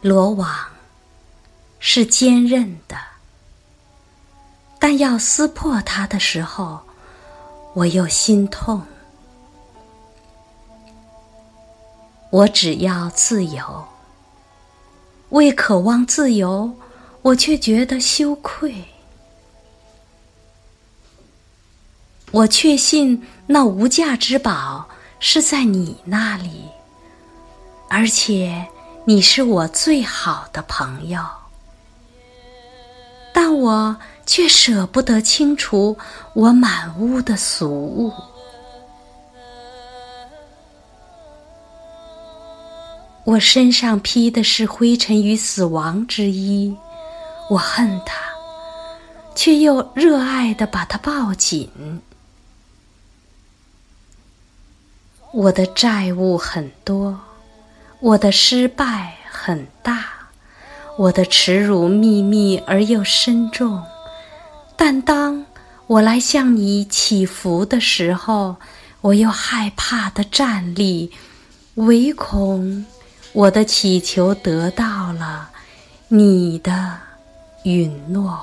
罗网是坚韧的，但要撕破它的时候，我又心痛。我只要自由，为渴望自由，我却觉得羞愧。我确信那无价之宝是在你那里，而且你是我最好的朋友，但我却舍不得清除我满屋的俗物。我身上披的是灰尘与死亡之衣，我恨它，却又热爱的把它抱紧。我的债务很多，我的失败很大，我的耻辱秘密而又深重。但当我来向你祈福的时候，我又害怕的站立，唯恐。我的祈求得到了你的允诺。